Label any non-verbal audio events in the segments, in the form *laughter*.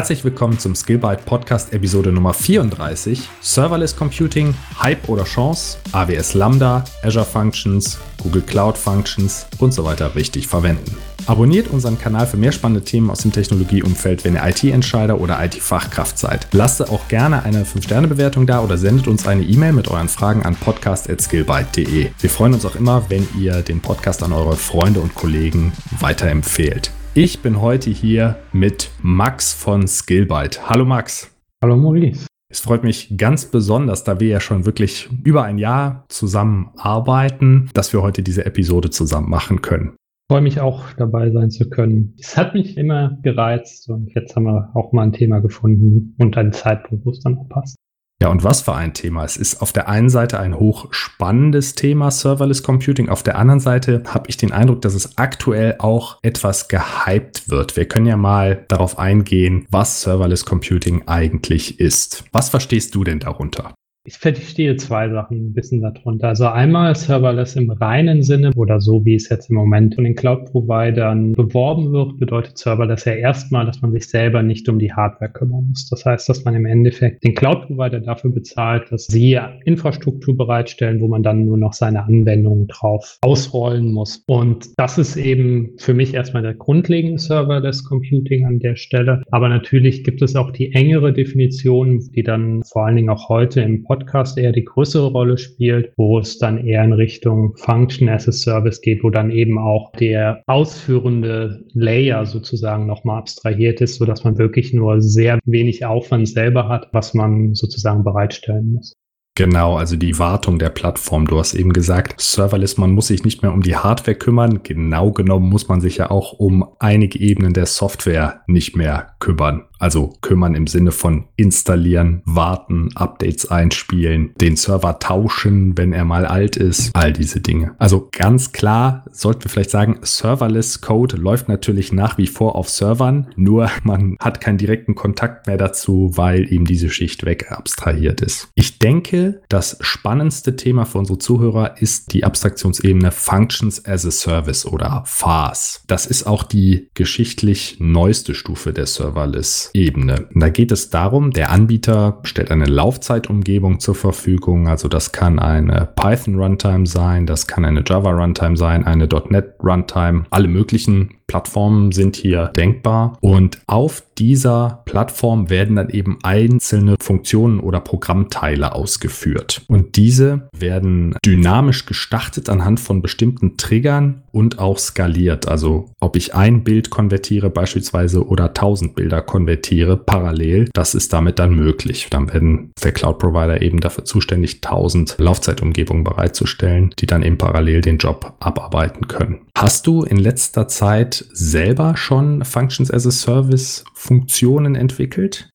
Herzlich willkommen zum Skillbyte Podcast Episode Nummer 34. Serverless Computing, Hype oder Chance, AWS Lambda, Azure Functions, Google Cloud Functions und so weiter richtig verwenden. Abonniert unseren Kanal für mehr spannende Themen aus dem Technologieumfeld, wenn ihr IT-Entscheider oder IT-Fachkraft seid. Lasst auch gerne eine 5-Sterne-Bewertung da oder sendet uns eine E-Mail mit euren Fragen an podcast.skillbyte.de. Wir freuen uns auch immer, wenn ihr den Podcast an eure Freunde und Kollegen weiterempfehlt. Ich bin heute hier mit Max von Skillbyte. Hallo Max. Hallo Maurice. Es freut mich ganz besonders, da wir ja schon wirklich über ein Jahr zusammen arbeiten, dass wir heute diese Episode zusammen machen können. Ich freue mich auch dabei sein zu können. Es hat mich immer gereizt und jetzt haben wir auch mal ein Thema gefunden und einen Zeitpunkt, wo es dann auch passt. Ja, und was für ein Thema. Es ist auf der einen Seite ein hochspannendes Thema, Serverless Computing. Auf der anderen Seite habe ich den Eindruck, dass es aktuell auch etwas gehypt wird. Wir können ja mal darauf eingehen, was Serverless Computing eigentlich ist. Was verstehst du denn darunter? Ich verstehe zwei Sachen ein bisschen darunter. Also einmal Serverless im reinen Sinne oder so, wie es jetzt im Moment von den Cloud-Providern beworben wird, bedeutet Serverless ja erstmal, dass man sich selber nicht um die Hardware kümmern muss. Das heißt, dass man im Endeffekt den Cloud-Provider dafür bezahlt, dass sie Infrastruktur bereitstellen, wo man dann nur noch seine Anwendungen drauf ausrollen muss. Und das ist eben für mich erstmal der grundlegende Serverless Computing an der Stelle. Aber natürlich gibt es auch die engere Definition, die dann vor allen Dingen auch heute im Podcast eher die größere Rolle spielt, wo es dann eher in Richtung Function as a Service geht, wo dann eben auch der ausführende Layer sozusagen nochmal abstrahiert ist, sodass man wirklich nur sehr wenig Aufwand selber hat, was man sozusagen bereitstellen muss. Genau, also die Wartung der Plattform. Du hast eben gesagt, Serverless, man muss sich nicht mehr um die Hardware kümmern. Genau genommen muss man sich ja auch um einige Ebenen der Software nicht mehr kümmern. Also kümmern im Sinne von installieren, warten, Updates einspielen, den Server tauschen, wenn er mal alt ist, all diese Dinge. Also ganz klar sollten wir vielleicht sagen, Serverless Code läuft natürlich nach wie vor auf Servern, nur *laughs* man hat keinen direkten Kontakt mehr dazu, weil eben diese Schicht weg abstrahiert ist. Ich denke, das spannendste Thema für unsere Zuhörer ist die Abstraktionsebene Functions as a Service oder FAS. Das ist auch die geschichtlich neueste Stufe der Serverless Ebene. Da geht es darum, der Anbieter stellt eine Laufzeitumgebung zur Verfügung. Also das kann eine Python Runtime sein, das kann eine Java Runtime sein, eine .NET Runtime. Alle möglichen Plattformen sind hier denkbar. Und auf dieser Plattform werden dann eben einzelne Funktionen oder Programmteile ausgeführt. Und diese werden dynamisch gestartet anhand von bestimmten Triggern und auch skaliert. Also ob ich ein Bild konvertiere beispielsweise oder 1000 Bilder konvertiere parallel, das ist damit dann möglich. Dann werden der Cloud Provider eben dafür zuständig, 1000 Laufzeitumgebungen bereitzustellen, die dann eben parallel den Job abarbeiten können. Hast du in letzter Zeit selber schon Functions as a Service Funktionen entwickelt?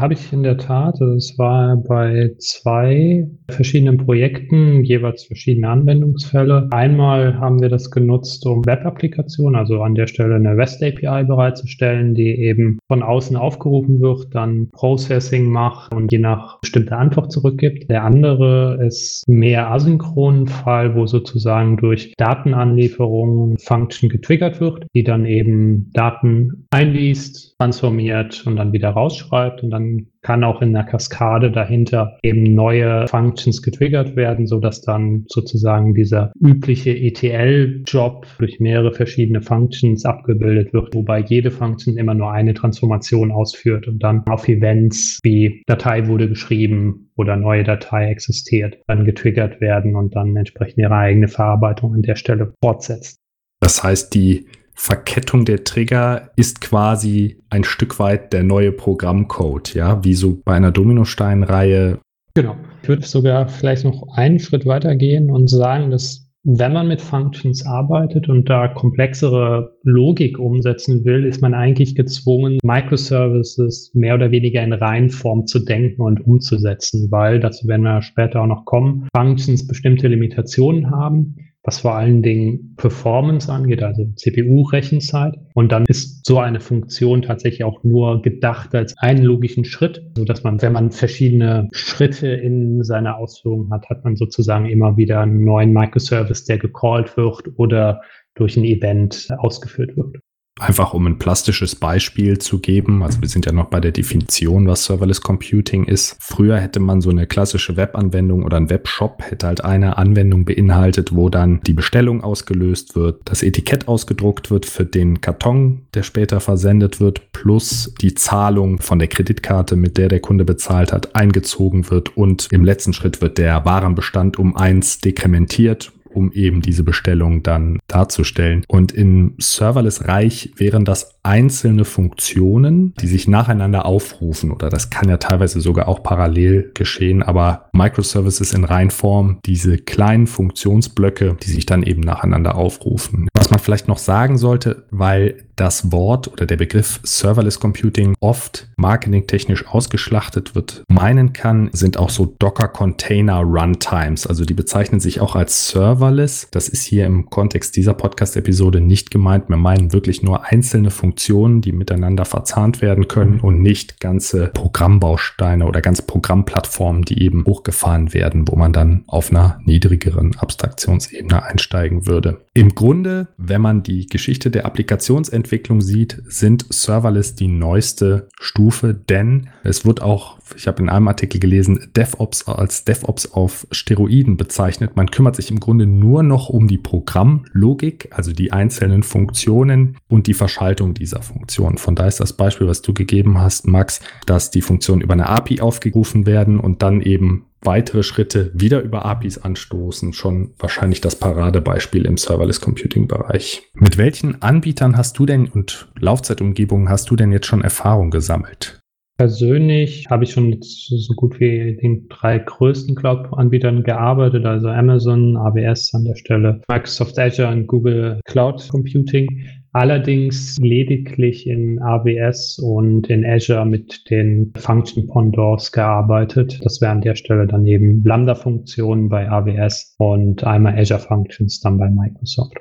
Habe ich in der Tat. Also es war bei zwei verschiedenen Projekten, jeweils verschiedene Anwendungsfälle. Einmal haben wir das genutzt, um Web-Applikationen, also an der Stelle eine REST-API bereitzustellen, die eben von außen aufgerufen wird, dann Processing macht und je nach bestimmter Antwort zurückgibt. Der andere ist mehr asynchronen Fall, wo sozusagen durch Datenanlieferungen Function getriggert wird, die dann eben Daten einliest, transformiert und dann wieder rausschreibt und dann kann auch in der Kaskade dahinter eben neue Functions getriggert werden, so dass dann sozusagen dieser übliche ETL-Job durch mehrere verschiedene Functions abgebildet wird, wobei jede Function immer nur eine Transformation ausführt und dann auf Events wie Datei wurde geschrieben oder neue Datei existiert, dann getriggert werden und dann entsprechend ihre eigene Verarbeitung an der Stelle fortsetzt. Das heißt, die Verkettung der Trigger ist quasi ein Stück weit der neue Programmcode, ja, wie so bei einer Dominosteinreihe. Genau. Ich würde sogar vielleicht noch einen Schritt weiter gehen und sagen, dass wenn man mit Functions arbeitet und da komplexere Logik umsetzen will, ist man eigentlich gezwungen, Microservices mehr oder weniger in Reihenform zu denken und umzusetzen, weil, dazu werden wir später auch noch kommen, Functions bestimmte Limitationen haben was vor allen Dingen Performance angeht, also CPU-Rechenzeit. Und dann ist so eine Funktion tatsächlich auch nur gedacht als einen logischen Schritt, so dass man, wenn man verschiedene Schritte in seiner Ausführung hat, hat man sozusagen immer wieder einen neuen Microservice, der gecallt wird oder durch ein Event ausgeführt wird. Einfach um ein plastisches Beispiel zu geben, also wir sind ja noch bei der Definition, was Serverless Computing ist. Früher hätte man so eine klassische Webanwendung oder ein Webshop hätte halt eine Anwendung beinhaltet, wo dann die Bestellung ausgelöst wird, das Etikett ausgedruckt wird für den Karton, der später versendet wird, plus die Zahlung von der Kreditkarte, mit der der Kunde bezahlt hat, eingezogen wird und im letzten Schritt wird der Warenbestand um eins dekrementiert um eben diese Bestellung dann darzustellen. Und im Serverless-Reich wären das einzelne Funktionen, die sich nacheinander aufrufen oder das kann ja teilweise sogar auch parallel geschehen, aber Microservices in Reinform, diese kleinen Funktionsblöcke, die sich dann eben nacheinander aufrufen. Was man vielleicht noch sagen sollte, weil das Wort oder der Begriff Serverless Computing oft marketingtechnisch ausgeschlachtet wird, meinen kann, sind auch so Docker Container Runtimes. Also die bezeichnen sich auch als Serverless. Das ist hier im Kontext dieser Podcast-Episode nicht gemeint. Wir meinen wirklich nur einzelne Funktionen, die miteinander verzahnt werden können und nicht ganze Programmbausteine oder ganz Programmplattformen, die eben hochgefahren werden, wo man dann auf einer niedrigeren Abstraktionsebene einsteigen würde. Im Grunde, wenn man die Geschichte der Applikationsentwicklung sieht, sind Serverless die neueste Stufe, denn es wird auch, ich habe in einem Artikel gelesen, DevOps als DevOps auf Steroiden bezeichnet. Man kümmert sich im Grunde nur noch um die Programmlogik, also die einzelnen Funktionen und die Verschaltung dieser Funktionen. Von daher ist das Beispiel, was du gegeben hast, Max, dass die Funktionen über eine API aufgerufen werden und dann eben weitere Schritte wieder über APIs anstoßen, schon wahrscheinlich das Paradebeispiel im Serverless Computing Bereich. Mit welchen Anbietern hast du denn und Laufzeitumgebungen hast du denn jetzt schon Erfahrung gesammelt? Persönlich habe ich schon so gut wie den drei größten Cloud-Anbietern gearbeitet, also Amazon, AWS an der Stelle, Microsoft Azure und Google Cloud Computing. Allerdings lediglich in AWS und in Azure mit den Function Pendants gearbeitet. Das wäre an der Stelle dann eben Lambda-Funktionen bei AWS und einmal Azure Functions dann bei Microsoft.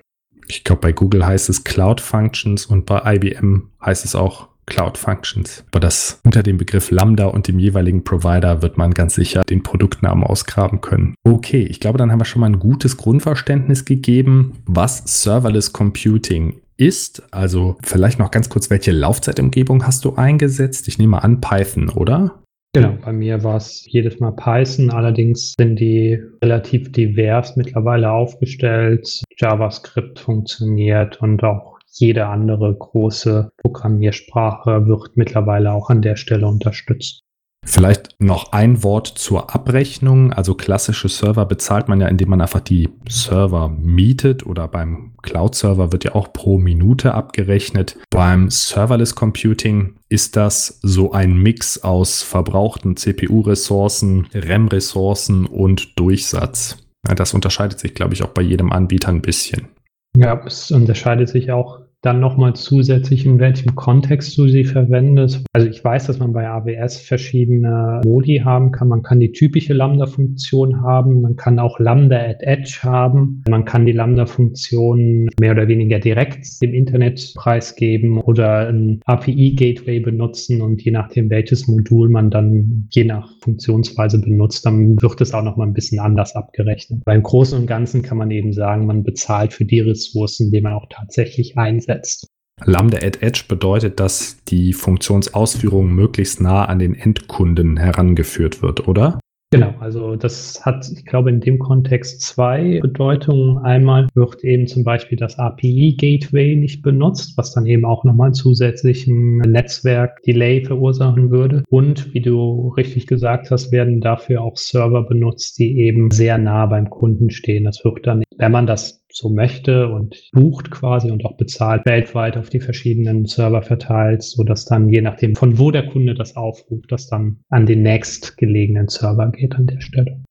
Ich glaube, bei Google heißt es Cloud Functions und bei IBM heißt es auch Cloud Functions. Aber das unter dem Begriff Lambda und dem jeweiligen Provider wird man ganz sicher den Produktnamen ausgraben können. Okay, ich glaube, dann haben wir schon mal ein gutes Grundverständnis gegeben, was Serverless Computing ist. Also vielleicht noch ganz kurz, welche Laufzeitumgebung hast du eingesetzt? Ich nehme an Python, oder? Genau, bei mir war es jedes Mal Python, allerdings sind die relativ divers mittlerweile aufgestellt. JavaScript funktioniert und auch jede andere große Programmiersprache wird mittlerweile auch an der Stelle unterstützt. Vielleicht noch ein Wort zur Abrechnung. Also klassische Server bezahlt man ja, indem man einfach die Server mietet oder beim Cloud-Server wird ja auch pro Minute abgerechnet. Beim Serverless Computing ist das so ein Mix aus verbrauchten CPU-Ressourcen, RAM-Ressourcen und Durchsatz. Das unterscheidet sich, glaube ich, auch bei jedem Anbieter ein bisschen. Ja, es unterscheidet sich auch dann nochmal zusätzlich, in welchem Kontext du sie verwendest. Also ich weiß, dass man bei AWS verschiedene Modi haben kann. Man kann die typische Lambda-Funktion haben. Man kann auch Lambda at Edge haben. Man kann die Lambda-Funktion mehr oder weniger direkt im Internet preisgeben oder ein API-Gateway benutzen und je nachdem, welches Modul man dann je nach Funktionsweise benutzt, dann wird es auch nochmal ein bisschen anders abgerechnet. Beim Großen und Ganzen kann man eben sagen, man bezahlt für die Ressourcen, die man auch tatsächlich einsetzt setzt. Lambda at Edge bedeutet, dass die Funktionsausführung möglichst nah an den Endkunden herangeführt wird, oder? Genau, also das hat, ich glaube, in dem Kontext zwei Bedeutungen. Einmal wird eben zum Beispiel das API-Gateway nicht benutzt, was dann eben auch nochmal einen zusätzlichen Netzwerk-Delay verursachen würde. Und wie du richtig gesagt hast, werden dafür auch Server benutzt, die eben sehr nah beim Kunden stehen. Das wird dann, wenn man das so möchte und bucht quasi und auch bezahlt weltweit auf die verschiedenen Server verteilt, so dass dann je nachdem von wo der Kunde das aufruft, das dann an den nächstgelegenen Server geht an der Stelle.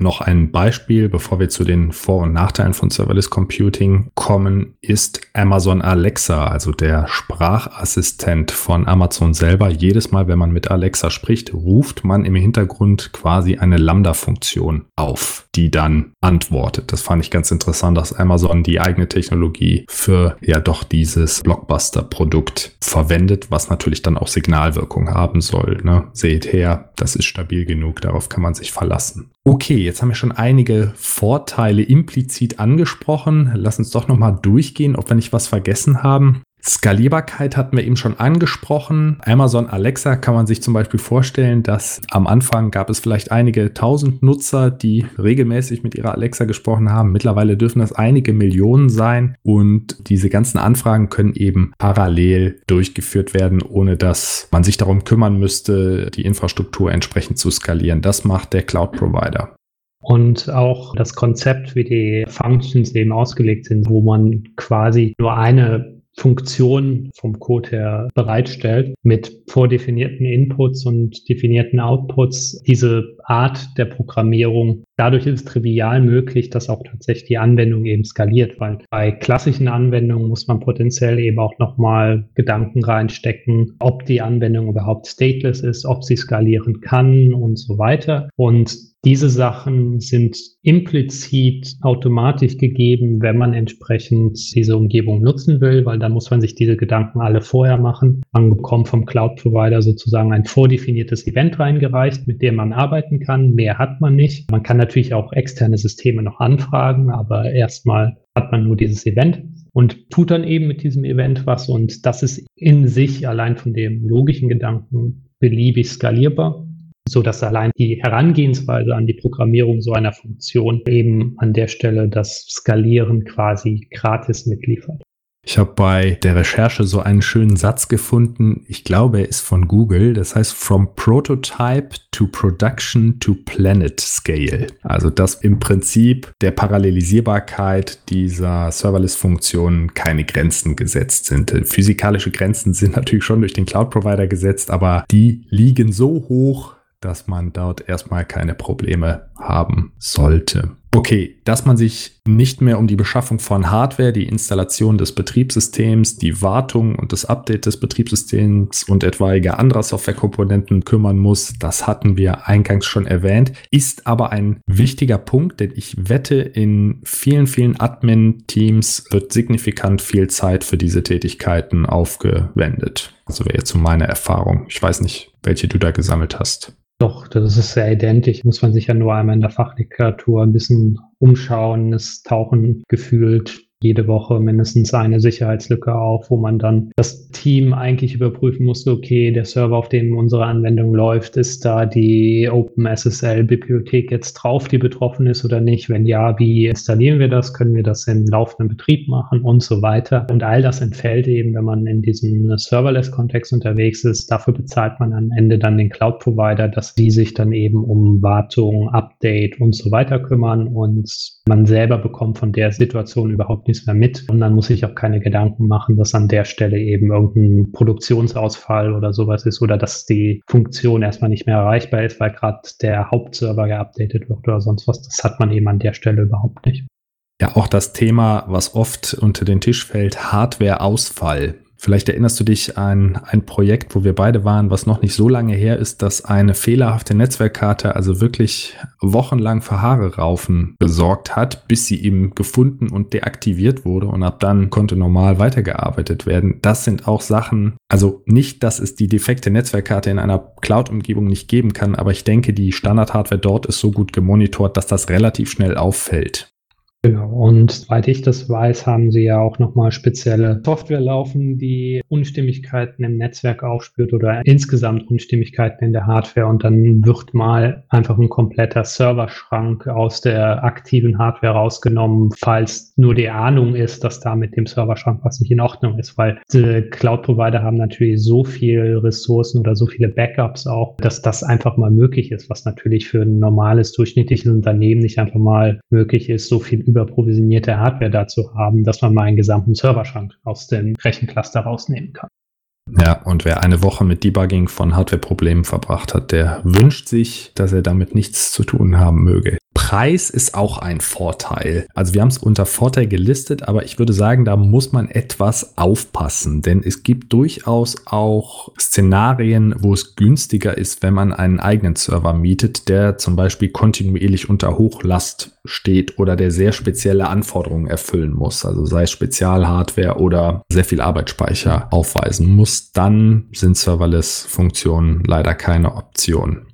Noch ein Beispiel, bevor wir zu den Vor- und Nachteilen von Serverless Computing kommen, ist Amazon Alexa, also der Sprachassistent von Amazon selber. Jedes Mal, wenn man mit Alexa spricht, ruft man im Hintergrund quasi eine Lambda-Funktion auf, die dann antwortet. Das fand ich ganz interessant, dass Amazon die eigene Technologie für ja doch dieses Blockbuster-Produkt verwendet, was natürlich dann auch Signalwirkung haben soll. Ne? Seht her, das ist stabil genug, darauf kann man sich verlassen. Okay, jetzt haben wir schon einige Vorteile implizit angesprochen. Lass uns doch nochmal durchgehen, ob wir nicht was vergessen haben. Skalierbarkeit hatten wir eben schon angesprochen. Amazon Alexa kann man sich zum Beispiel vorstellen, dass am Anfang gab es vielleicht einige tausend Nutzer, die regelmäßig mit ihrer Alexa gesprochen haben. Mittlerweile dürfen das einige Millionen sein und diese ganzen Anfragen können eben parallel durchgeführt werden, ohne dass man sich darum kümmern müsste, die Infrastruktur entsprechend zu skalieren. Das macht der Cloud Provider und auch das Konzept, wie die Functions eben ausgelegt sind, wo man quasi nur eine Funktion vom Code her bereitstellt mit vordefinierten Inputs und definierten Outputs. Diese Art der Programmierung, dadurch ist es trivial möglich, dass auch tatsächlich die Anwendung eben skaliert, weil bei klassischen Anwendungen muss man potenziell eben auch nochmal Gedanken reinstecken, ob die Anwendung überhaupt stateless ist, ob sie skalieren kann und so weiter. Und diese Sachen sind implizit automatisch gegeben, wenn man entsprechend diese Umgebung nutzen will, weil dann muss man sich diese Gedanken alle vorher machen. Man bekommt vom Cloud-Provider sozusagen ein vordefiniertes Event reingereicht, mit dem man arbeiten kann. Mehr hat man nicht. Man kann natürlich auch externe Systeme noch anfragen, aber erstmal hat man nur dieses Event und tut dann eben mit diesem Event was. Und das ist in sich allein von dem logischen Gedanken beliebig skalierbar so dass allein die Herangehensweise an die Programmierung so einer Funktion eben an der Stelle das Skalieren quasi gratis mitliefert. Ich habe bei der Recherche so einen schönen Satz gefunden. Ich glaube, er ist von Google. Das heißt, from prototype to production to planet scale. Also, dass im Prinzip der Parallelisierbarkeit dieser Serverless-Funktionen keine Grenzen gesetzt sind. Physikalische Grenzen sind *laughs* natürlich schon durch den Cloud-Provider gesetzt, aber die liegen so hoch, dass man dort erstmal keine Probleme haben sollte. Okay, dass man sich nicht mehr um die Beschaffung von Hardware, die Installation des Betriebssystems, die Wartung und das Update des Betriebssystems und etwaige anderer Softwarekomponenten kümmern muss, das hatten wir eingangs schon erwähnt, ist aber ein wichtiger Punkt, denn ich wette, in vielen, vielen Admin-Teams wird signifikant viel Zeit für diese Tätigkeiten aufgewendet. Also wäre jetzt so meine Erfahrung. Ich weiß nicht, welche du da gesammelt hast. Doch, das ist sehr identisch. Muss man sich ja nur einmal in der Fachliteratur ein bisschen umschauen. Es tauchen gefühlt jede Woche mindestens eine Sicherheitslücke auf, wo man dann das Team eigentlich überprüfen musste, okay, der Server, auf dem unsere Anwendung läuft, ist da die OpenSSL-Bibliothek jetzt drauf, die betroffen ist oder nicht? Wenn ja, wie installieren wir das? Können wir das im laufenden Betrieb machen und so weiter? Und all das entfällt eben, wenn man in diesem Serverless-Kontext unterwegs ist. Dafür bezahlt man am Ende dann den Cloud-Provider, dass die sich dann eben um Wartung, Update und so weiter kümmern und man selber bekommt von der Situation überhaupt nichts mehr mit. Und dann muss ich auch keine Gedanken machen, dass an der Stelle eben irgendein Produktionsausfall oder sowas ist oder dass die Funktion erstmal nicht mehr erreichbar ist, weil gerade der Hauptserver geupdatet wird oder sonst was. Das hat man eben an der Stelle überhaupt nicht. Ja, auch das Thema, was oft unter den Tisch fällt, Hardwareausfall. Vielleicht erinnerst du dich an ein Projekt, wo wir beide waren, was noch nicht so lange her ist, dass eine fehlerhafte Netzwerkkarte also wirklich wochenlang für Haare raufen gesorgt hat, bis sie eben gefunden und deaktiviert wurde und ab dann konnte normal weitergearbeitet werden. Das sind auch Sachen, also nicht, dass es die defekte Netzwerkkarte in einer Cloud-Umgebung nicht geben kann, aber ich denke, die Standard-Hardware dort ist so gut gemonitort, dass das relativ schnell auffällt. Genau. Und soweit ich das weiß, haben sie ja auch nochmal spezielle Software laufen, die Unstimmigkeiten im Netzwerk aufspürt oder insgesamt Unstimmigkeiten in der Hardware. Und dann wird mal einfach ein kompletter Serverschrank aus der aktiven Hardware rausgenommen, falls nur die Ahnung ist, dass da mit dem Serverschrank was nicht in Ordnung ist. Weil Cloud-Provider haben natürlich so viele Ressourcen oder so viele Backups auch, dass das einfach mal möglich ist, was natürlich für ein normales, durchschnittliches Unternehmen nicht einfach mal möglich ist, so viel überprovisionierte Hardware dazu haben, dass man mal einen gesamten Serverschrank aus dem Rechencluster rausnehmen kann. Ja, und wer eine Woche mit Debugging von Hardware-Problemen verbracht hat, der wünscht sich, dass er damit nichts zu tun haben möge. Preis ist auch ein Vorteil. Also wir haben es unter Vorteil gelistet, aber ich würde sagen, da muss man etwas aufpassen, denn es gibt durchaus auch Szenarien, wo es günstiger ist, wenn man einen eigenen Server mietet, der zum Beispiel kontinuierlich unter Hochlast steht oder der sehr spezielle Anforderungen erfüllen muss, also sei es Spezialhardware oder sehr viel Arbeitsspeicher aufweisen muss, dann sind Serverless-Funktionen leider keine Option.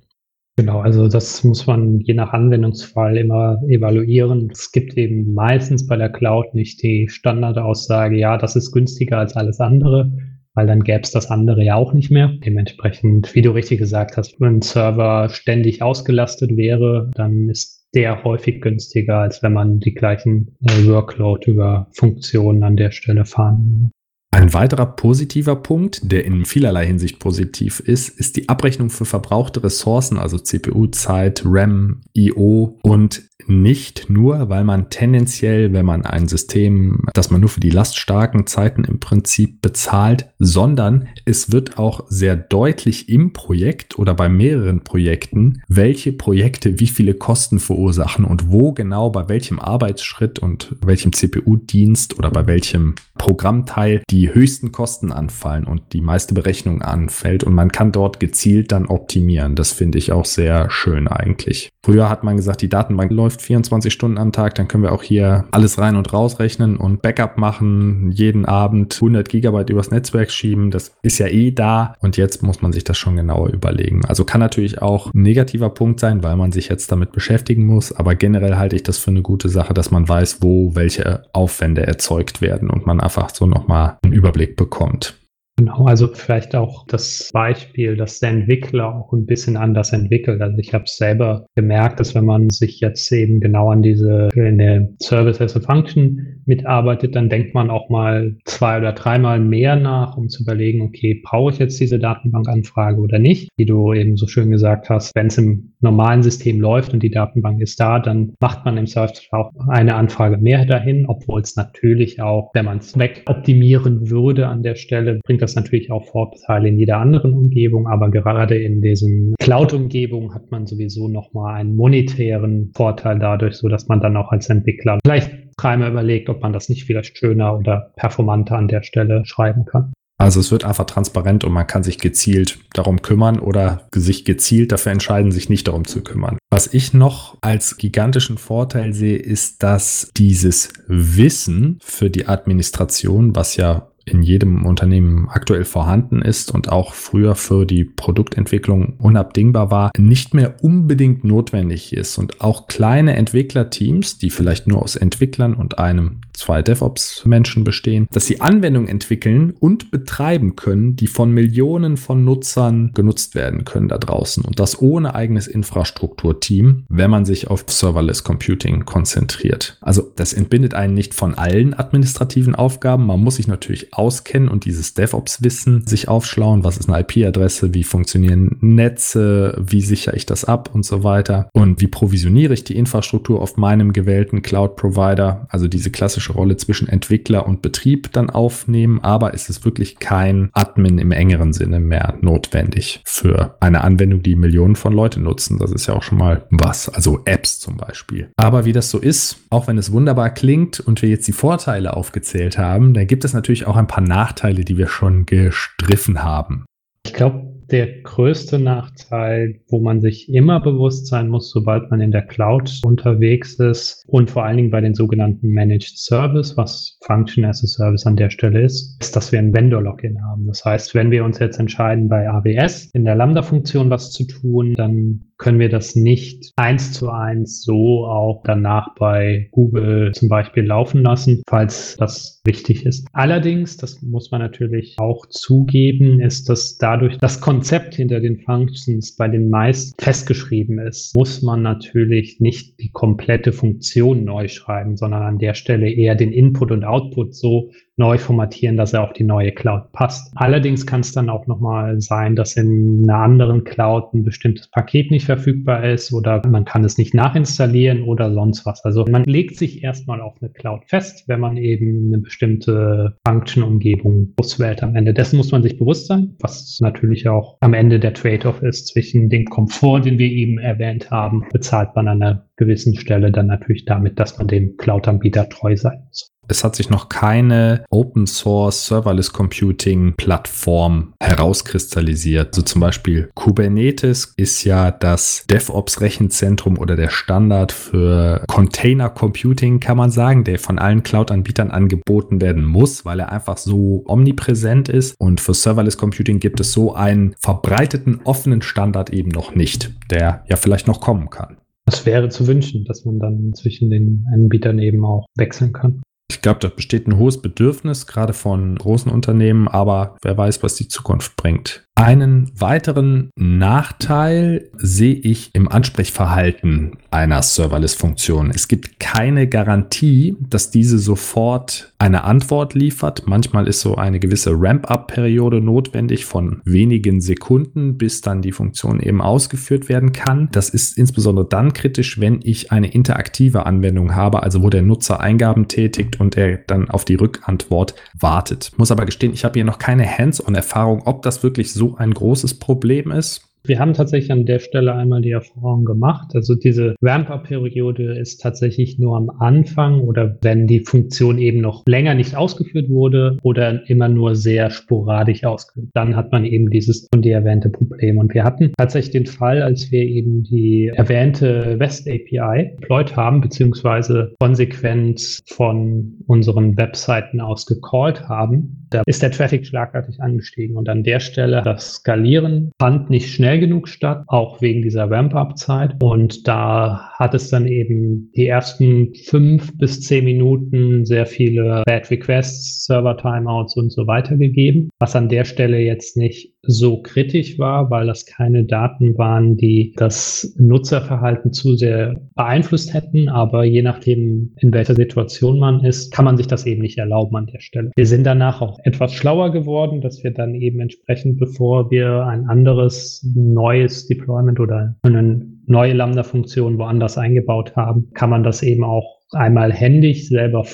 Genau, also das muss man je nach Anwendungsfall immer evaluieren. Es gibt eben meistens bei der Cloud nicht die Standardaussage, ja, das ist günstiger als alles andere, weil dann gäbe es das andere ja auch nicht mehr. Dementsprechend, wie du richtig gesagt hast, wenn ein Server ständig ausgelastet wäre, dann ist der häufig günstiger, als wenn man die gleichen äh, Workload über Funktionen an der Stelle fahren ein weiterer positiver Punkt, der in vielerlei Hinsicht positiv ist, ist die Abrechnung für verbrauchte Ressourcen, also CPU-Zeit, RAM, IO und nicht nur, weil man tendenziell, wenn man ein System, das man nur für die laststarken Zeiten im Prinzip bezahlt, sondern es wird auch sehr deutlich im Projekt oder bei mehreren Projekten, welche Projekte wie viele Kosten verursachen und wo genau bei welchem Arbeitsschritt und welchem CPU-Dienst oder bei welchem Programmteil die höchsten Kosten anfallen und die meiste Berechnung anfällt und man kann dort gezielt dann optimieren. Das finde ich auch sehr schön eigentlich. Früher hat man gesagt, die Datenbank läuft 24 Stunden am Tag, dann können wir auch hier alles rein und raus rechnen und Backup machen, jeden Abend 100 Gigabyte übers Netzwerk schieben. Das ist ja eh da und jetzt muss man sich das schon genauer überlegen. Also kann natürlich auch ein negativer Punkt sein, weil man sich jetzt damit beschäftigen muss, aber generell halte ich das für eine gute Sache, dass man weiß, wo welche Aufwände erzeugt werden und man einfach so nochmal einen Überblick bekommt. Genau, also vielleicht auch das Beispiel, dass der Entwickler auch ein bisschen anders entwickelt. Also ich habe selber gemerkt, dass wenn man sich jetzt eben genau an diese in Service as a Function mitarbeitet, dann denkt man auch mal zwei oder dreimal mehr nach, um zu überlegen, okay, brauche ich jetzt diese Datenbankanfrage oder nicht? Wie du eben so schön gesagt hast, wenn es im normalen System läuft und die Datenbank ist da, dann macht man im Service auch eine Anfrage mehr dahin, obwohl es natürlich auch, wenn man es wegoptimieren würde an der Stelle, bringt das natürlich auch Vorteile in jeder anderen Umgebung, aber gerade in diesen Cloud-Umgebungen hat man sowieso nochmal einen monetären Vorteil dadurch, so dass man dann auch als Entwickler vielleicht dreimal überlegt, ob man das nicht vielleicht schöner oder performanter an der Stelle schreiben kann. Also es wird einfach transparent und man kann sich gezielt darum kümmern oder sich gezielt dafür entscheiden, sich nicht darum zu kümmern. Was ich noch als gigantischen Vorteil sehe, ist, dass dieses Wissen für die Administration, was ja in jedem Unternehmen aktuell vorhanden ist und auch früher für die Produktentwicklung unabdingbar war, nicht mehr unbedingt notwendig ist. Und auch kleine Entwicklerteams, die vielleicht nur aus Entwicklern und einem zwei DevOps-Menschen bestehen, dass sie Anwendungen entwickeln und betreiben können, die von Millionen von Nutzern genutzt werden können da draußen. Und das ohne eigenes Infrastrukturteam, wenn man sich auf Serverless Computing konzentriert. Also das entbindet einen nicht von allen administrativen Aufgaben. Man muss sich natürlich auskennen und dieses DevOps-Wissen sich aufschlauen. Was ist eine IP-Adresse? Wie funktionieren Netze? Wie sichere ich das ab und so weiter? Und wie provisioniere ich die Infrastruktur auf meinem gewählten Cloud-Provider? Also diese klassische klassische Rolle zwischen Entwickler und Betrieb dann aufnehmen, aber es ist wirklich kein Admin im engeren Sinne mehr notwendig für eine Anwendung, die Millionen von Leuten nutzen. Das ist ja auch schon mal was, also Apps zum Beispiel. Aber wie das so ist, auch wenn es wunderbar klingt und wir jetzt die Vorteile aufgezählt haben, dann gibt es natürlich auch ein paar Nachteile, die wir schon gestriffen haben. Ich glaube, der größte Nachteil, wo man sich immer bewusst sein muss, sobald man in der Cloud unterwegs ist und vor allen Dingen bei den sogenannten Managed Service, was Function as a Service an der Stelle ist, ist, dass wir ein Vendor-Login haben. Das heißt, wenn wir uns jetzt entscheiden, bei AWS in der Lambda-Funktion was zu tun, dann können wir das nicht eins zu eins so auch danach bei Google zum Beispiel laufen lassen, falls das wichtig ist. Allerdings, das muss man natürlich auch zugeben, ist, dass dadurch das Konzept hinter den Functions bei den meisten festgeschrieben ist, muss man natürlich nicht die komplette Funktion neu schreiben, sondern an der Stelle eher den Input und Output so neu formatieren, dass er auf die neue Cloud passt. Allerdings kann es dann auch nochmal sein, dass in einer anderen Cloud ein bestimmtes Paket nicht verfügbar ist oder man kann es nicht nachinstallieren oder sonst was. Also man legt sich erstmal auf eine Cloud fest, wenn man eben eine bestimmte Function-Umgebung auswählt am Ende. Dessen muss man sich bewusst sein, was natürlich auch am Ende der Trade-off ist zwischen dem Komfort, den wir eben erwähnt haben, bezahlt man eine gewissen Stelle dann natürlich damit, dass man dem Cloud-Anbieter treu sein muss. Es hat sich noch keine Open Source Serverless Computing Plattform herauskristallisiert. So zum Beispiel Kubernetes ist ja das DevOps Rechenzentrum oder der Standard für Container Computing, kann man sagen, der von allen Cloud-Anbietern angeboten werden muss, weil er einfach so omnipräsent ist. Und für Serverless Computing gibt es so einen verbreiteten offenen Standard eben noch nicht, der ja vielleicht noch kommen kann. Es wäre zu wünschen, dass man dann zwischen den Anbietern eben auch wechseln kann. Ich glaube, da besteht ein hohes Bedürfnis, gerade von großen Unternehmen, aber wer weiß, was die Zukunft bringt. Einen weiteren Nachteil sehe ich im Ansprechverhalten einer Serverless-Funktion. Es gibt keine Garantie, dass diese sofort eine Antwort liefert. Manchmal ist so eine gewisse Ramp-up-Periode notwendig von wenigen Sekunden, bis dann die Funktion eben ausgeführt werden kann. Das ist insbesondere dann kritisch, wenn ich eine interaktive Anwendung habe, also wo der Nutzer Eingaben tätigt und er dann auf die Rückantwort wartet. Muss aber gestehen, ich habe hier noch keine Hands-on-Erfahrung, ob das wirklich so so ein großes Problem ist? Wir haben tatsächlich an der Stelle einmal die Erfahrung gemacht. Also diese Ramp-up-Periode ist tatsächlich nur am Anfang oder wenn die Funktion eben noch länger nicht ausgeführt wurde oder immer nur sehr sporadisch ausgeführt. Dann hat man eben dieses von dir erwähnte Problem. Und wir hatten tatsächlich den Fall, als wir eben die erwähnte REST API deployed haben, beziehungsweise konsequent von unseren Webseiten aus gecallt haben, da ist der Traffic schlagartig angestiegen. Und an der Stelle das Skalieren fand nicht schnell schnell genug statt, auch wegen dieser Ramp-up-Zeit. Und da hat es dann eben die ersten fünf bis zehn Minuten sehr viele Bad Requests, Server-Timeouts und so weiter gegeben, was an der Stelle jetzt nicht so kritisch war, weil das keine Daten waren, die das Nutzerverhalten zu sehr beeinflusst hätten. Aber je nachdem, in welcher Situation man ist, kann man sich das eben nicht erlauben an der Stelle. Wir sind danach auch etwas schlauer geworden, dass wir dann eben entsprechend, bevor wir ein anderes neues Deployment oder eine neue Lambda-Funktion woanders eingebaut haben, kann man das eben auch einmal händig selber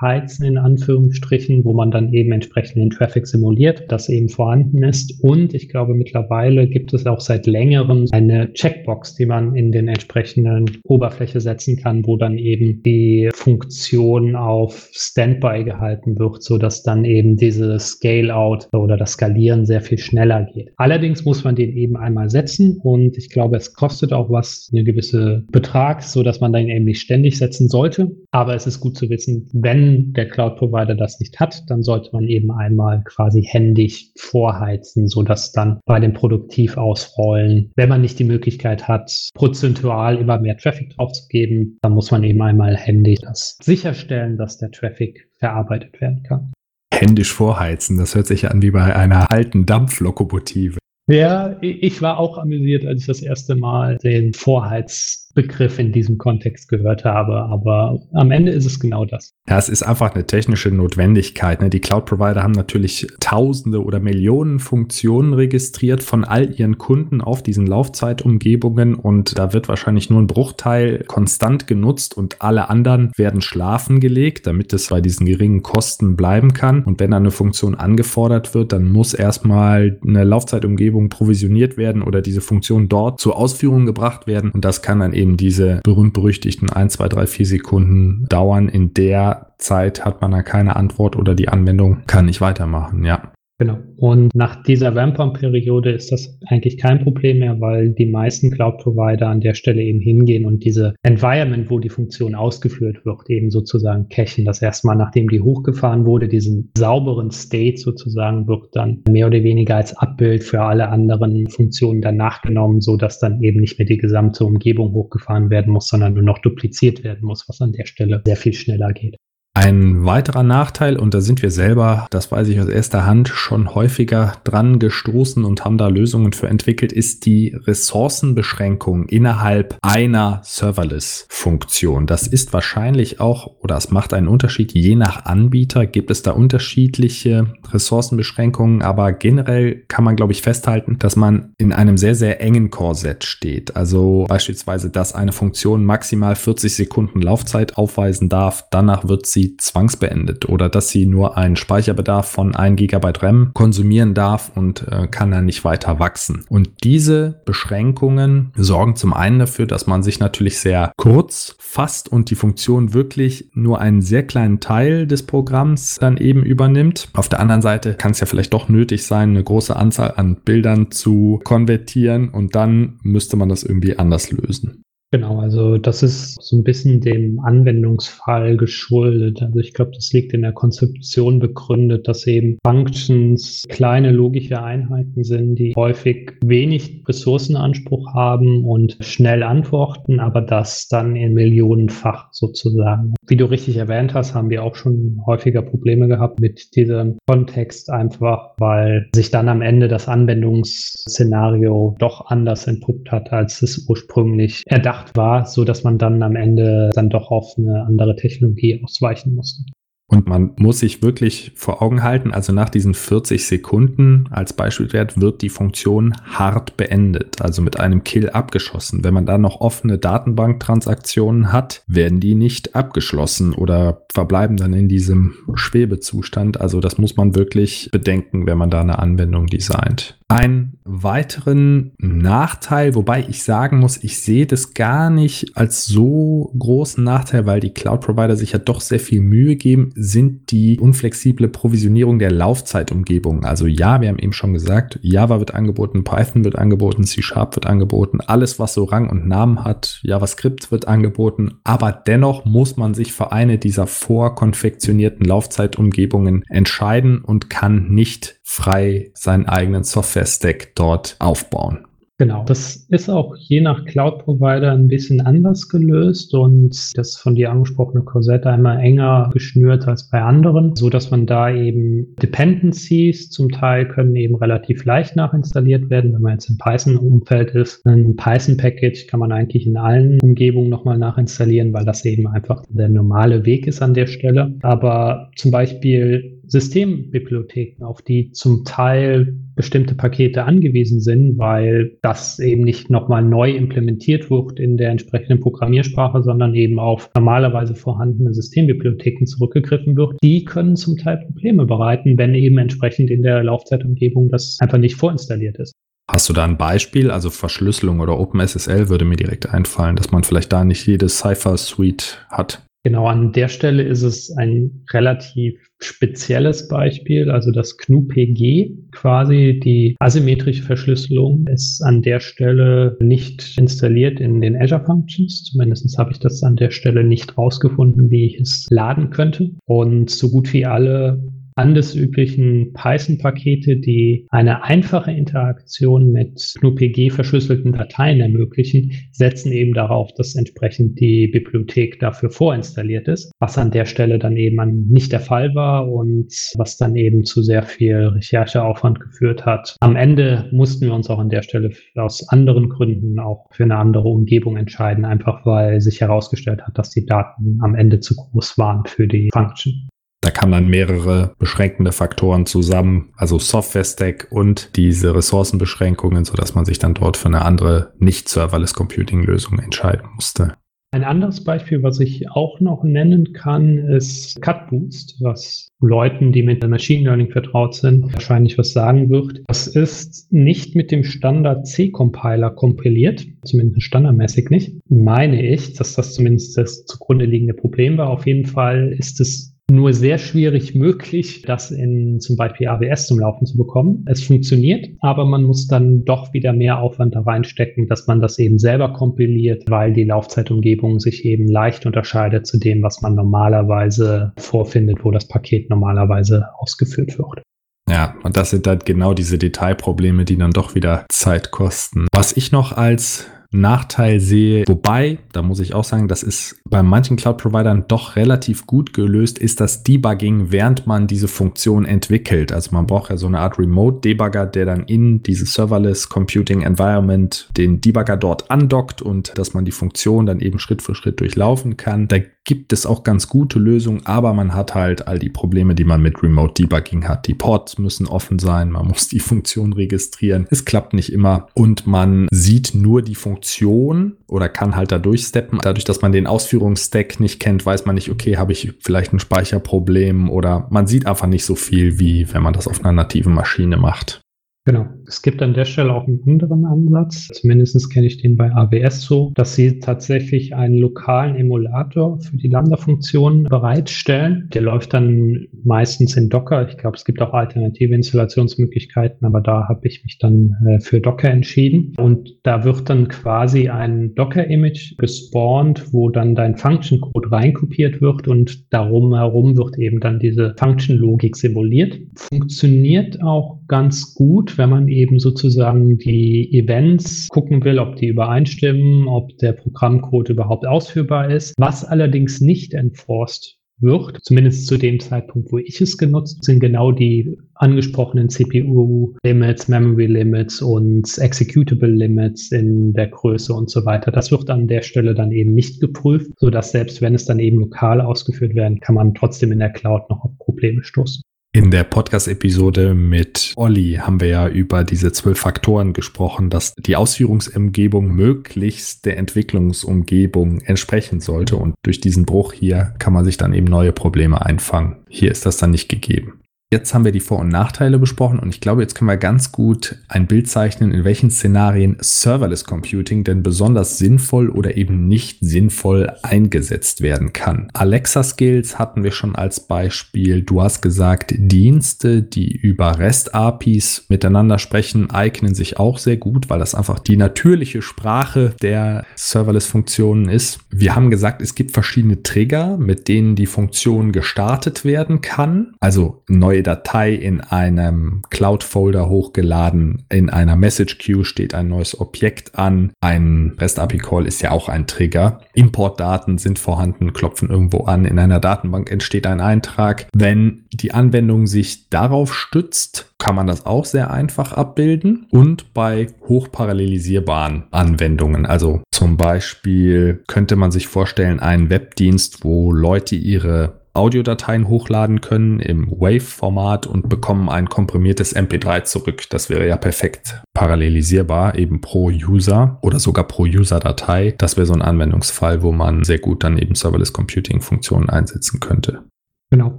vorheizen, in Anführungsstrichen, wo man dann eben entsprechend den Traffic simuliert, das eben vorhanden ist. Und ich glaube, mittlerweile gibt es auch seit längerem eine Checkbox, die man in den entsprechenden Oberfläche setzen kann, wo dann eben die Funktion auf Standby gehalten wird, so dass dann eben dieses Scale-out oder das Skalieren sehr viel schneller geht. Allerdings muss man den eben einmal setzen und ich glaube, es kostet auch was, eine gewisse Betrag, so dass man dann eben nicht ständig setzen sollte. Aber es ist gut zu wissen, wenn der Cloud-Provider das nicht hat, dann sollte man eben einmal quasi händisch vorheizen, sodass dann bei dem Produktivausrollen, wenn man nicht die Möglichkeit hat, prozentual immer mehr Traffic draufzugeben, dann muss man eben einmal händisch das sicherstellen, dass der Traffic verarbeitet werden kann. Händisch vorheizen, das hört sich an wie bei einer alten Dampflokomotive. Ja, ich war auch amüsiert, als ich das erste Mal den Vorheiz Begriff in diesem Kontext gehört habe. Aber am Ende ist es genau das. Ja, es ist einfach eine technische Notwendigkeit. Ne? Die Cloud-Provider haben natürlich Tausende oder Millionen Funktionen registriert von all ihren Kunden auf diesen Laufzeitumgebungen und da wird wahrscheinlich nur ein Bruchteil konstant genutzt und alle anderen werden schlafen gelegt, damit es bei diesen geringen Kosten bleiben kann. Und wenn eine Funktion angefordert wird, dann muss erstmal eine Laufzeitumgebung provisioniert werden oder diese Funktion dort zur Ausführung gebracht werden. Und das kann dann eben diese berühmt-berüchtigten 1, 2, 3, 4 Sekunden dauern. In der Zeit hat man dann keine Antwort oder die Anwendung kann nicht weitermachen, ja. Genau. Und nach dieser Ramp-Up-Periode ist das eigentlich kein Problem mehr, weil die meisten Cloud-Provider an der Stelle eben hingehen und diese Environment, wo die Funktion ausgeführt wird, eben sozusagen cachen. Das erstmal, nachdem die hochgefahren wurde, diesen sauberen State sozusagen wird dann mehr oder weniger als Abbild für alle anderen Funktionen danach genommen, so dass dann eben nicht mehr die gesamte Umgebung hochgefahren werden muss, sondern nur noch dupliziert werden muss, was an der Stelle sehr viel schneller geht. Ein weiterer Nachteil, und da sind wir selber, das weiß ich aus erster Hand, schon häufiger dran gestoßen und haben da Lösungen für entwickelt, ist die Ressourcenbeschränkung innerhalb einer Serverless-Funktion. Das ist wahrscheinlich auch, oder es macht einen Unterschied, je nach Anbieter gibt es da unterschiedliche Ressourcenbeschränkungen, aber generell kann man, glaube ich, festhalten, dass man in einem sehr, sehr engen Korsett steht. Also beispielsweise, dass eine Funktion maximal 40 Sekunden Laufzeit aufweisen darf, danach wird sie zwangsbeendet oder dass sie nur einen Speicherbedarf von 1 GB RAM konsumieren darf und äh, kann dann nicht weiter wachsen. Und diese Beschränkungen sorgen zum einen dafür, dass man sich natürlich sehr kurz fasst und die Funktion wirklich nur einen sehr kleinen Teil des Programms dann eben übernimmt. Auf der anderen Seite kann es ja vielleicht doch nötig sein, eine große Anzahl an Bildern zu konvertieren und dann müsste man das irgendwie anders lösen. Genau, also das ist so ein bisschen dem Anwendungsfall geschuldet. Also ich glaube, das liegt in der Konzeption begründet, dass eben Functions kleine logische Einheiten sind, die häufig wenig Ressourcenanspruch haben und schnell antworten, aber das dann in Millionenfach sozusagen. Wie du richtig erwähnt hast, haben wir auch schon häufiger Probleme gehabt mit diesem Kontext einfach, weil sich dann am Ende das Anwendungsszenario doch anders entpuppt hat, als es ursprünglich erdacht gedacht war, so dass man dann am Ende dann doch auf eine andere Technologie ausweichen musste. Und man muss sich wirklich vor Augen halten, also nach diesen 40 Sekunden als Beispielwert wird die Funktion hart beendet, also mit einem Kill abgeschossen. Wenn man da noch offene Datenbanktransaktionen hat, werden die nicht abgeschlossen oder verbleiben dann in diesem Schwebezustand. Also das muss man wirklich bedenken, wenn man da eine Anwendung designt. Ein weiteren Nachteil, wobei ich sagen muss, ich sehe das gar nicht als so großen Nachteil, weil die Cloud-Provider sich ja doch sehr viel Mühe geben, sind die unflexible Provisionierung der Laufzeitumgebung. Also ja, wir haben eben schon gesagt, Java wird angeboten, Python wird angeboten, C-Sharp wird angeboten, alles, was so Rang und Namen hat, JavaScript wird angeboten, aber dennoch muss man sich für eine dieser vorkonfektionierten Laufzeitumgebungen entscheiden und kann nicht frei seinen eigenen Software-Stack dort aufbauen. Genau, das ist auch je nach Cloud-Provider ein bisschen anders gelöst und das von dir angesprochene Korsett einmal enger geschnürt als bei anderen, so dass man da eben Dependencies zum Teil können eben relativ leicht nachinstalliert werden. Wenn man jetzt im Python-Umfeld ist, ein Python-Package kann man eigentlich in allen Umgebungen nochmal nachinstallieren, weil das eben einfach der normale Weg ist an der Stelle. Aber zum Beispiel Systembibliotheken, auf die zum Teil bestimmte Pakete angewiesen sind, weil das eben nicht nochmal neu implementiert wird in der entsprechenden Programmiersprache, sondern eben auf normalerweise vorhandene Systembibliotheken zurückgegriffen wird. Die können zum Teil Probleme bereiten, wenn eben entsprechend in der Laufzeitumgebung das einfach nicht vorinstalliert ist. Hast du da ein Beispiel? Also Verschlüsselung oder OpenSSL würde mir direkt einfallen, dass man vielleicht da nicht jede Cypher-Suite hat. Genau, an der Stelle ist es ein relativ spezielles Beispiel, also das GNU-PG, quasi die asymmetrische Verschlüsselung ist an der Stelle nicht installiert in den Azure Functions. Zumindest habe ich das an der Stelle nicht rausgefunden, wie ich es laden könnte. Und so gut wie alle handelsüblichen Python-Pakete, die eine einfache Interaktion mit GNU-PG verschlüsselten Dateien ermöglichen, setzen eben darauf, dass entsprechend die Bibliothek dafür vorinstalliert ist, was an der Stelle dann eben nicht der Fall war und was dann eben zu sehr viel Rechercheaufwand geführt hat. Am Ende mussten wir uns auch an der Stelle aus anderen Gründen auch für eine andere Umgebung entscheiden, einfach weil sich herausgestellt hat, dass die Daten am Ende zu groß waren für die Function. Da kamen dann mehrere beschränkende Faktoren zusammen, also Software-Stack und diese Ressourcenbeschränkungen, sodass man sich dann dort für eine andere nicht-serverless Computing-Lösung entscheiden musste. Ein anderes Beispiel, was ich auch noch nennen kann, ist CutBoost, was Leuten, die mit Machine Learning vertraut sind, wahrscheinlich was sagen wird. Das ist nicht mit dem Standard C-Compiler kompiliert, zumindest standardmäßig nicht. Meine ich, dass das zumindest das zugrunde liegende Problem war. Auf jeden Fall ist es nur sehr schwierig möglich, das in zum Beispiel AWS zum Laufen zu bekommen. Es funktioniert, aber man muss dann doch wieder mehr Aufwand da reinstecken, dass man das eben selber kompiliert, weil die Laufzeitumgebung sich eben leicht unterscheidet zu dem, was man normalerweise vorfindet, wo das Paket normalerweise ausgeführt wird. Ja, und das sind dann genau diese Detailprobleme, die dann doch wieder Zeit kosten. Was ich noch als Nachteil sehe. Wobei, da muss ich auch sagen, das ist bei manchen Cloud-Providern doch relativ gut gelöst, ist das Debugging, während man diese Funktion entwickelt. Also man braucht ja so eine Art Remote-Debugger, der dann in dieses Serverless Computing Environment den Debugger dort andockt und dass man die Funktion dann eben Schritt für Schritt durchlaufen kann. Da gibt es auch ganz gute Lösungen, aber man hat halt all die Probleme, die man mit Remote Debugging hat. Die Ports müssen offen sein, man muss die Funktion registrieren. Es klappt nicht immer und man sieht nur die Funktion oder kann halt da durchsteppen. Dadurch, dass man den Ausführungsstack nicht kennt, weiß man nicht, okay, habe ich vielleicht ein Speicherproblem oder man sieht einfach nicht so viel, wie wenn man das auf einer nativen Maschine macht. Genau. Es gibt an der Stelle auch einen anderen Ansatz. Zumindest kenne ich den bei AWS so, dass sie tatsächlich einen lokalen Emulator für die Lambda-Funktion bereitstellen. Der läuft dann meistens in Docker. Ich glaube, es gibt auch alternative Installationsmöglichkeiten, aber da habe ich mich dann äh, für Docker entschieden. Und da wird dann quasi ein Docker-Image gespawnt, wo dann dein Function-Code reinkopiert wird und darum herum wird eben dann diese Function-Logik simuliert. Funktioniert auch ganz gut, wenn man eben sozusagen die Events gucken will, ob die übereinstimmen, ob der Programmcode überhaupt ausführbar ist. Was allerdings nicht enforced wird, zumindest zu dem Zeitpunkt, wo ich es genutzt, sind genau die angesprochenen CPU-Limits, Memory-Limits und Executable-Limits in der Größe und so weiter. Das wird an der Stelle dann eben nicht geprüft, sodass selbst wenn es dann eben lokal ausgeführt werden, kann man trotzdem in der Cloud noch auf Probleme stoßen. In der Podcast-Episode mit Olli haben wir ja über diese zwölf Faktoren gesprochen, dass die Ausführungsumgebung möglichst der Entwicklungsumgebung entsprechen sollte. Und durch diesen Bruch hier kann man sich dann eben neue Probleme einfangen. Hier ist das dann nicht gegeben. Jetzt haben wir die Vor- und Nachteile besprochen und ich glaube, jetzt können wir ganz gut ein Bild zeichnen, in welchen Szenarien Serverless Computing denn besonders sinnvoll oder eben nicht sinnvoll eingesetzt werden kann. Alexa Skills hatten wir schon als Beispiel. Du hast gesagt, Dienste, die über REST APIs miteinander sprechen, eignen sich auch sehr gut, weil das einfach die natürliche Sprache der Serverless Funktionen ist. Wir haben gesagt, es gibt verschiedene Trigger, mit denen die Funktion gestartet werden kann. Also neue Datei in einem Cloud-Folder hochgeladen. In einer Message Queue steht ein neues Objekt an. Ein REST API Call ist ja auch ein Trigger. Importdaten sind vorhanden, klopfen irgendwo an. In einer Datenbank entsteht ein Eintrag. Wenn die Anwendung sich darauf stützt, kann man das auch sehr einfach abbilden. Und bei hochparallelisierbaren Anwendungen, also zum Beispiel könnte man sich vorstellen, einen Webdienst, wo Leute ihre Audiodateien hochladen können im WAV-Format und bekommen ein komprimiertes MP3 zurück. Das wäre ja perfekt parallelisierbar, eben pro User oder sogar pro User-Datei. Das wäre so ein Anwendungsfall, wo man sehr gut dann eben Serverless Computing-Funktionen einsetzen könnte. Genau,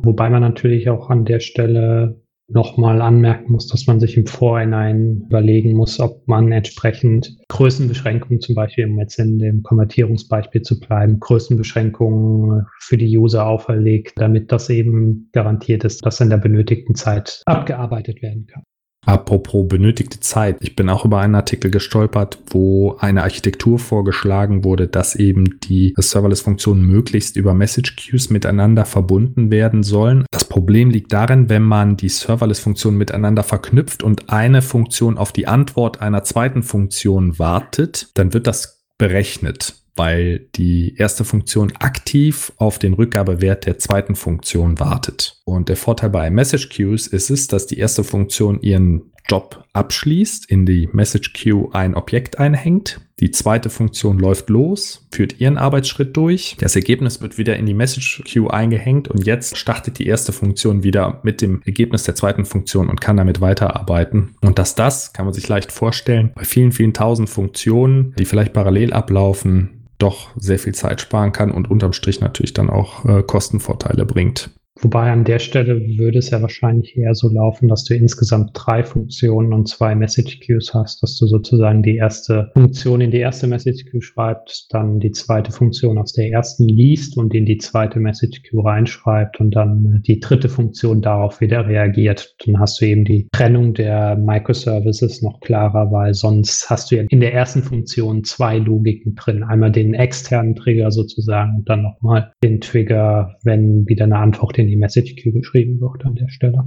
wobei man natürlich auch an der Stelle nochmal anmerken muss, dass man sich im Vorhinein überlegen muss, ob man entsprechend Größenbeschränkungen, zum Beispiel um jetzt in dem Konvertierungsbeispiel zu bleiben, Größenbeschränkungen für die User auferlegt, damit das eben garantiert ist, dass in der benötigten Zeit abgearbeitet werden kann. Apropos benötigte Zeit. Ich bin auch über einen Artikel gestolpert, wo eine Architektur vorgeschlagen wurde, dass eben die Serverless-Funktionen möglichst über Message Queues miteinander verbunden werden sollen. Das Problem liegt darin, wenn man die Serverless-Funktionen miteinander verknüpft und eine Funktion auf die Antwort einer zweiten Funktion wartet, dann wird das berechnet weil die erste Funktion aktiv auf den Rückgabewert der zweiten Funktion wartet. Und der Vorteil bei Message Queues ist es, dass die erste Funktion ihren Job abschließt, in die Message Queue ein Objekt einhängt. Die zweite Funktion läuft los, führt ihren Arbeitsschritt durch. Das Ergebnis wird wieder in die Message Queue eingehängt und jetzt startet die erste Funktion wieder mit dem Ergebnis der zweiten Funktion und kann damit weiterarbeiten. Und dass das, kann man sich leicht vorstellen, bei vielen, vielen tausend Funktionen, die vielleicht parallel ablaufen, doch sehr viel Zeit sparen kann und unterm Strich natürlich dann auch äh, Kostenvorteile bringt. Wobei an der Stelle würde es ja wahrscheinlich eher so laufen, dass du insgesamt drei Funktionen und zwei Message Queues hast, dass du sozusagen die erste Funktion in die erste Message Queue schreibst, dann die zweite Funktion aus der ersten liest und in die zweite Message Queue reinschreibt und dann die dritte Funktion darauf wieder reagiert. Dann hast du eben die Trennung der Microservices noch klarer, weil sonst hast du ja in der ersten Funktion zwei Logiken drin. Einmal den externen Trigger sozusagen und dann nochmal den Trigger, wenn wieder eine Antwort in die Message Queue geschrieben wird an der Stelle.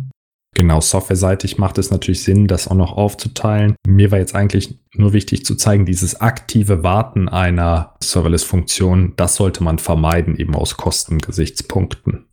Genau, softwareseitig macht es natürlich Sinn, das auch noch aufzuteilen. Mir war jetzt eigentlich nur wichtig zu zeigen, dieses aktive Warten einer Serverless-Funktion, das sollte man vermeiden, eben aus Kostengesichtspunkten.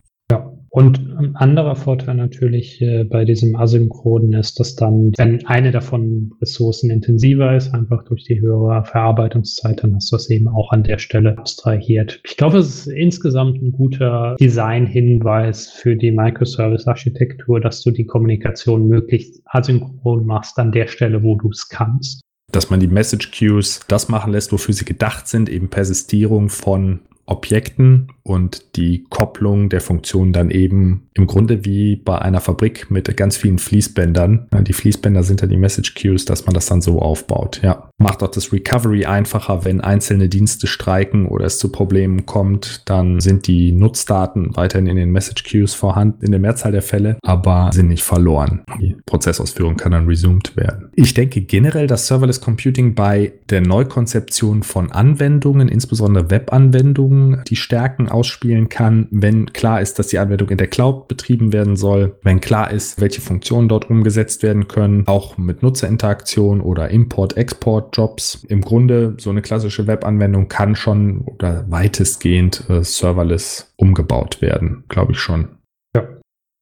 Und ein anderer Vorteil natürlich äh, bei diesem Asynchronen ist, dass dann, wenn eine davon ressourcenintensiver ist, einfach durch die höhere Verarbeitungszeit, dann hast du das eben auch an der Stelle abstrahiert. Ich glaube, es ist insgesamt ein guter Design-Hinweis für die Microservice-Architektur, dass du die Kommunikation möglichst asynchron machst an der Stelle, wo du es kannst dass man die Message Queues das machen lässt, wofür sie gedacht sind, eben Persistierung von Objekten und die Kopplung der Funktionen dann eben im Grunde wie bei einer Fabrik mit ganz vielen Fließbändern. Die Fließbänder sind ja die Message Queues, dass man das dann so aufbaut. Ja, macht auch das Recovery einfacher, wenn einzelne Dienste streiken oder es zu Problemen kommt, dann sind die Nutzdaten weiterhin in den Message Queues vorhanden in der Mehrzahl der Fälle, aber sind nicht verloren. Die Prozessausführung kann dann resumed werden. Ich denke generell, dass Serverless Computing bei der Neukonzeption von Anwendungen, insbesondere Webanwendungen, die Stärken ausspielen kann, wenn klar ist, dass die Anwendung in der Cloud betrieben werden soll, wenn klar ist, welche Funktionen dort umgesetzt werden können, auch mit Nutzerinteraktion oder Import-Export-Jobs. Im Grunde so eine klassische Webanwendung kann schon oder weitestgehend äh, serverless umgebaut werden, glaube ich schon. Ja.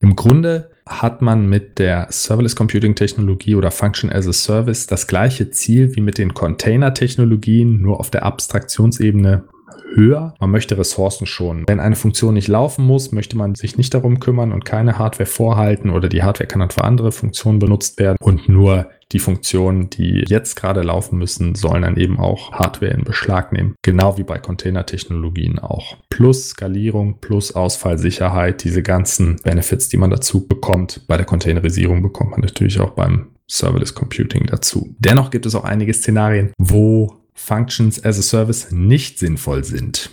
Im Grunde hat man mit der Serverless Computing Technologie oder Function as a Service das gleiche Ziel wie mit den Container Technologien, nur auf der Abstraktionsebene höher. Man möchte Ressourcen schonen. Wenn eine Funktion nicht laufen muss, möchte man sich nicht darum kümmern und keine Hardware vorhalten oder die Hardware kann dann für andere Funktionen benutzt werden und nur die Funktionen, die jetzt gerade laufen müssen, sollen dann eben auch Hardware in Beschlag nehmen. Genau wie bei Containertechnologien auch. Plus Skalierung, plus Ausfallsicherheit, diese ganzen Benefits, die man dazu bekommt. Bei der Containerisierung bekommt man natürlich auch beim Serverless Computing dazu. Dennoch gibt es auch einige Szenarien, wo Functions as a Service nicht sinnvoll sind.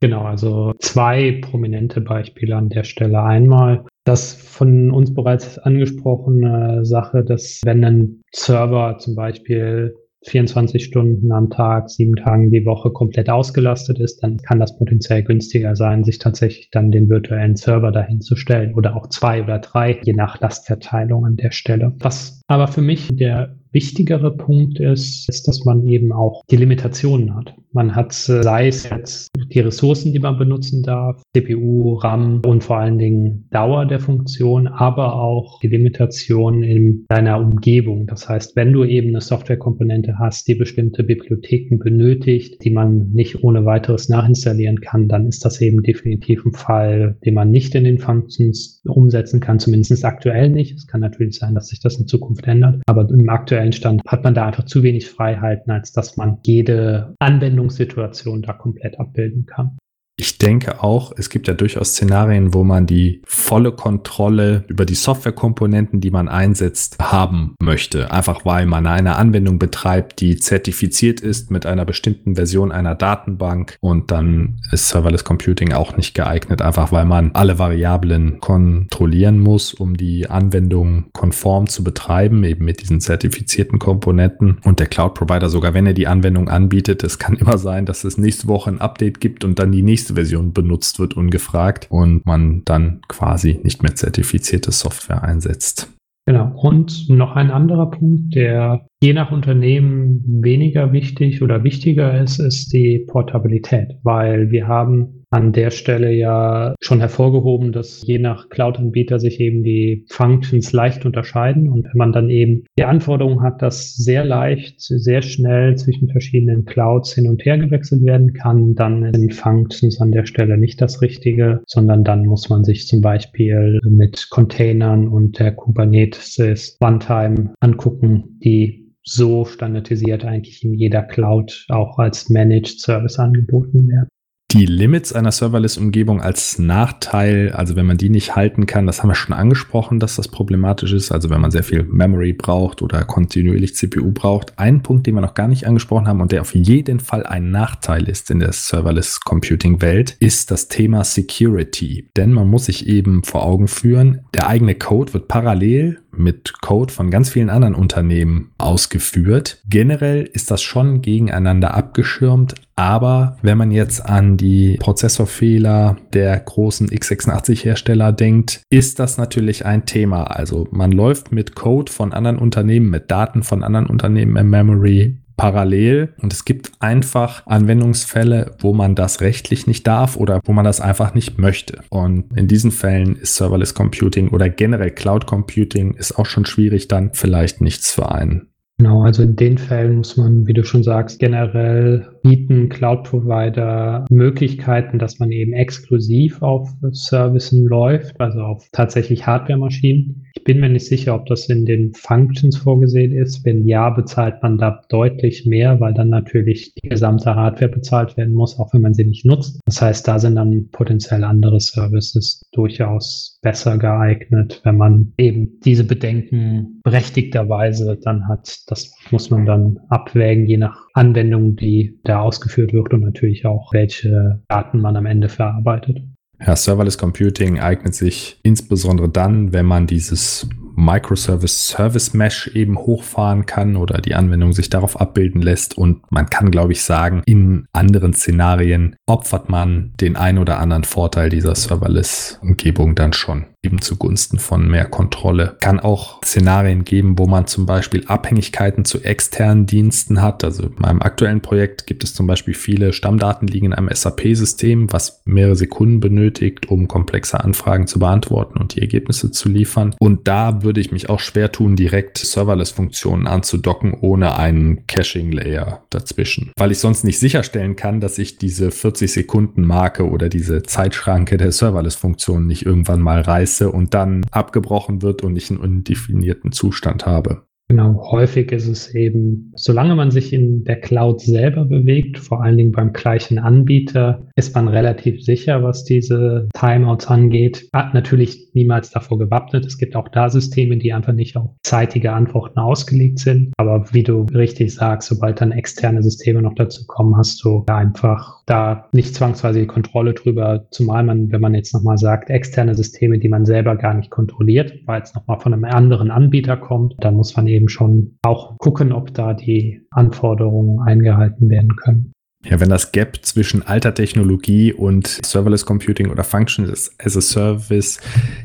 Genau, also zwei prominente Beispiele an der Stelle. Einmal das von uns bereits angesprochene Sache, dass wenn ein Server zum Beispiel 24 Stunden am Tag, sieben Tagen die Woche komplett ausgelastet ist, dann kann das potenziell günstiger sein, sich tatsächlich dann den virtuellen Server dahin zu stellen oder auch zwei oder drei, je nach Lastverteilung an der Stelle. Was aber für mich der wichtigere Punkt ist, ist, dass man eben auch die Limitationen hat. Man hat, äh, sei es jetzt die Ressourcen, die man benutzen darf, CPU, RAM und vor allen Dingen Dauer der Funktion, aber auch die Limitationen in deiner Umgebung. Das heißt, wenn du eben eine Softwarekomponente hast, die bestimmte Bibliotheken benötigt, die man nicht ohne weiteres nachinstallieren kann, dann ist das eben definitiv ein Fall, den man nicht in den Functions umsetzen kann, zumindest aktuell nicht. Es kann natürlich sein, dass sich das in Zukunft ändert, aber im aktuellen Stand hat man da einfach zu wenig Freiheiten, als dass man jede Anwendungssituation da komplett abbilden kann. Ich denke auch, es gibt ja durchaus Szenarien, wo man die volle Kontrolle über die Softwarekomponenten, die man einsetzt, haben möchte. Einfach weil man eine Anwendung betreibt, die zertifiziert ist mit einer bestimmten Version einer Datenbank und dann ist Serverless Computing auch nicht geeignet, einfach weil man alle Variablen kontrollieren muss, um die Anwendung konform zu betreiben, eben mit diesen zertifizierten Komponenten. Und der Cloud Provider, sogar wenn er die Anwendung anbietet, es kann immer sein, dass es nächste Woche ein Update gibt und dann die nächste nächste Version benutzt wird ungefragt und man dann quasi nicht mehr zertifizierte Software einsetzt. Genau. Und noch ein anderer Punkt, der je nach Unternehmen weniger wichtig oder wichtiger ist, ist die Portabilität, weil wir haben an der Stelle ja schon hervorgehoben, dass je nach Cloud-Anbieter sich eben die Functions leicht unterscheiden. Und wenn man dann eben die Anforderung hat, dass sehr leicht, sehr schnell zwischen verschiedenen Clouds hin und her gewechselt werden kann, dann sind Functions an der Stelle nicht das Richtige, sondern dann muss man sich zum Beispiel mit Containern und der Kubernetes Runtime angucken, die so standardisiert eigentlich in jeder Cloud auch als Managed Service angeboten werden die Limits einer Serverless-Umgebung als Nachteil, also wenn man die nicht halten kann, das haben wir schon angesprochen, dass das problematisch ist, also wenn man sehr viel Memory braucht oder kontinuierlich CPU braucht. Ein Punkt, den wir noch gar nicht angesprochen haben und der auf jeden Fall ein Nachteil ist in der Serverless Computing Welt, ist das Thema Security. Denn man muss sich eben vor Augen führen, der eigene Code wird parallel mit Code von ganz vielen anderen Unternehmen ausgeführt. Generell ist das schon gegeneinander abgeschirmt, aber wenn man jetzt an die Prozessorfehler der großen x86-Hersteller denkt, ist das natürlich ein Thema. Also man läuft mit Code von anderen Unternehmen, mit Daten von anderen Unternehmen im Memory parallel und es gibt einfach Anwendungsfälle, wo man das rechtlich nicht darf oder wo man das einfach nicht möchte. Und in diesen Fällen ist Serverless Computing oder generell Cloud Computing ist auch schon schwierig dann vielleicht nichts für einen. Genau, also in den Fällen muss man, wie du schon sagst, generell bieten Cloud-Provider Möglichkeiten, dass man eben exklusiv auf Services läuft, also auf tatsächlich Hardware-Maschinen. Ich bin mir nicht sicher, ob das in den Functions vorgesehen ist. Wenn ja, bezahlt man da deutlich mehr, weil dann natürlich die gesamte Hardware bezahlt werden muss, auch wenn man sie nicht nutzt. Das heißt, da sind dann potenziell andere Services durchaus besser geeignet, wenn man eben diese Bedenken berechtigterweise dann hat. Das muss man dann abwägen, je nach Anwendung, die da ausgeführt wird und natürlich auch, welche Daten man am Ende verarbeitet. Ja, Serverless Computing eignet sich insbesondere dann, wenn man dieses Microservice Service Mesh eben hochfahren kann oder die Anwendung sich darauf abbilden lässt. Und man kann, glaube ich, sagen, in anderen Szenarien opfert man den ein oder anderen Vorteil dieser Serverless-Umgebung dann schon eben zugunsten von mehr Kontrolle. Kann auch Szenarien geben, wo man zum Beispiel Abhängigkeiten zu externen Diensten hat. Also in meinem aktuellen Projekt gibt es zum Beispiel viele Stammdaten liegen in einem SAP-System, was mehrere Sekunden benötigt, um komplexe Anfragen zu beantworten und die Ergebnisse zu liefern. Und da würde ich mich auch schwer tun, direkt Serverless-Funktionen anzudocken, ohne einen Caching-Layer dazwischen. Weil ich sonst nicht sicherstellen kann, dass ich diese 40 Sekunden Marke oder diese Zeitschranke der Serverless-Funktion nicht irgendwann mal reiße vergesse und dann abgebrochen wird und ich einen undefinierten Zustand habe. Genau, häufig ist es eben, solange man sich in der Cloud selber bewegt, vor allen Dingen beim gleichen Anbieter, ist man relativ sicher, was diese Timeouts angeht. Hat natürlich niemals davor gewappnet. Es gibt auch da Systeme, die einfach nicht auf zeitige Antworten ausgelegt sind. Aber wie du richtig sagst, sobald dann externe Systeme noch dazu kommen, hast du einfach da nicht zwangsweise die Kontrolle drüber, zumal man, wenn man jetzt nochmal sagt, externe Systeme, die man selber gar nicht kontrolliert, weil es nochmal von einem anderen Anbieter kommt, dann muss man eben schon auch gucken, ob da die Anforderungen eingehalten werden können. Ja, wenn das Gap zwischen alter Technologie und Serverless Computing oder Functions as a Service,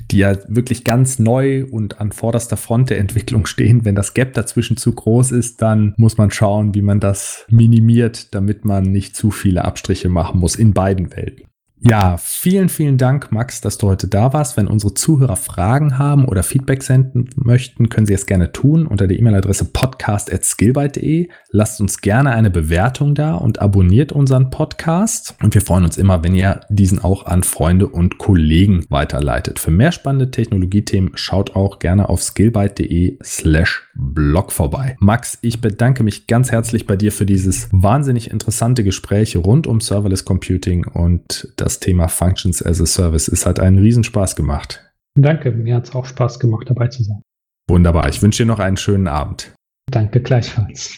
die ja wirklich ganz neu und an vorderster Front der Entwicklung stehen, wenn das Gap dazwischen zu groß ist, dann muss man schauen, wie man das minimiert, damit man nicht zu viele Abstriche machen muss in beiden Welten. Ja, vielen, vielen Dank, Max, dass du heute da warst. Wenn unsere Zuhörer Fragen haben oder Feedback senden möchten, können sie es gerne tun unter der E-Mail-Adresse podcast.skillbyte.de. Lasst uns gerne eine Bewertung da und abonniert unseren Podcast. Und wir freuen uns immer, wenn ihr diesen auch an Freunde und Kollegen weiterleitet. Für mehr spannende Technologiethemen schaut auch gerne auf skillbyte.de slash blog vorbei. Max, ich bedanke mich ganz herzlich bei dir für dieses wahnsinnig interessante Gespräch rund um Serverless Computing und das Thema Functions as a Service. Es hat einen Riesenspaß gemacht. Danke, mir hat es auch Spaß gemacht, dabei zu sein. Wunderbar. Ich wünsche dir noch einen schönen Abend. Danke gleichfalls.